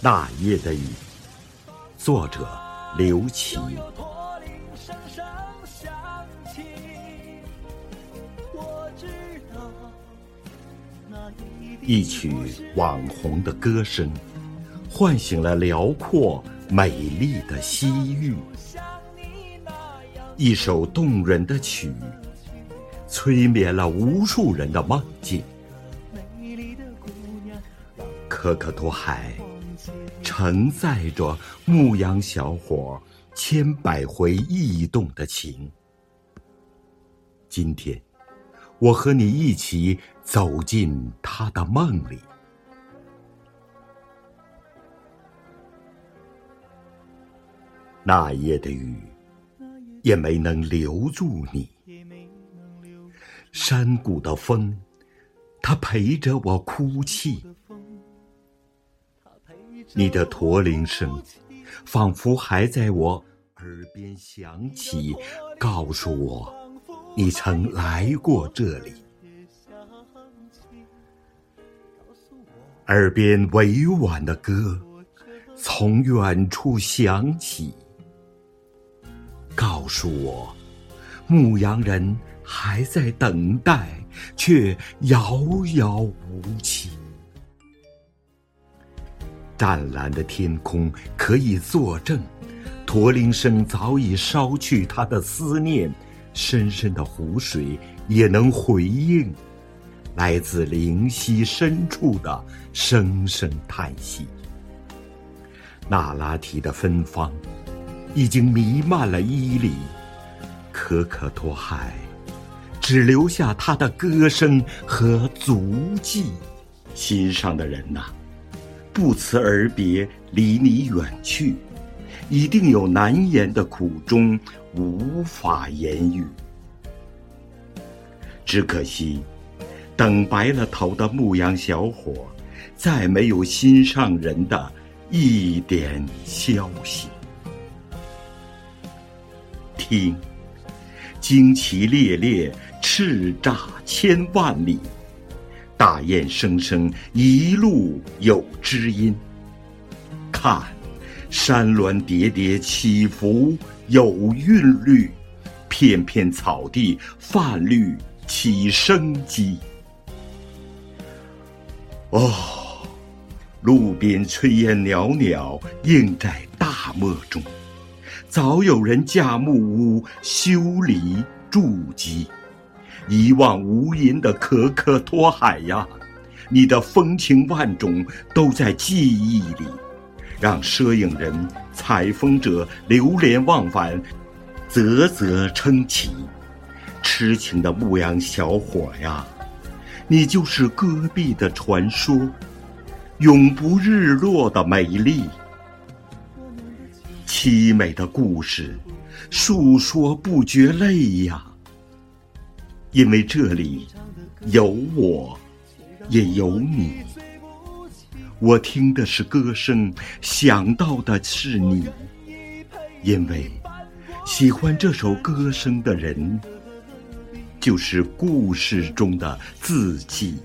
那夜的雨，作者刘琦。一曲网红的歌声，唤醒了辽阔美丽的西域；一首动人的曲，催眠了无数人的梦境。可可托海承载着牧羊小伙千百回忆动的情。今天，我和你一起走进他的梦里。那夜的雨也没能留住你，山谷的风，它陪着我哭泣。你的驼铃声，仿佛还在我耳边响起，告诉我你曾来过这里。耳边委婉的歌，从远处响起，告诉我牧羊人还在等待，却遥遥无期。湛蓝的天空可以作证，驼铃声早已烧去他的思念；深深的湖水也能回应，来自灵犀深处的声声叹息。那拉提的芬芳已经弥漫了伊犁，可可托海只留下他的歌声和足迹。心上的人呐！不辞而别，离你远去，一定有难言的苦衷，无法言语。只可惜，等白了头的牧羊小伙，再没有心上人的一点消息。听，旌旗猎猎，叱咤千万里。大雁声声，一路有知音。看，山峦叠叠起伏有韵律，片片草地泛绿起生机。哦，路边炊烟袅袅，映在大漠中，早有人架木屋，修篱筑基。一望无垠的可可托海呀，你的风情万种都在记忆里，让摄影人、采风者流连忘返，啧啧称奇。痴情的牧羊小伙呀，你就是戈壁的传说，永不日落的美丽，凄美的故事，诉说不绝泪呀。因为这里有我，也有你。我听的是歌声，想到的是你。因为喜欢这首歌声的人，就是故事中的自己。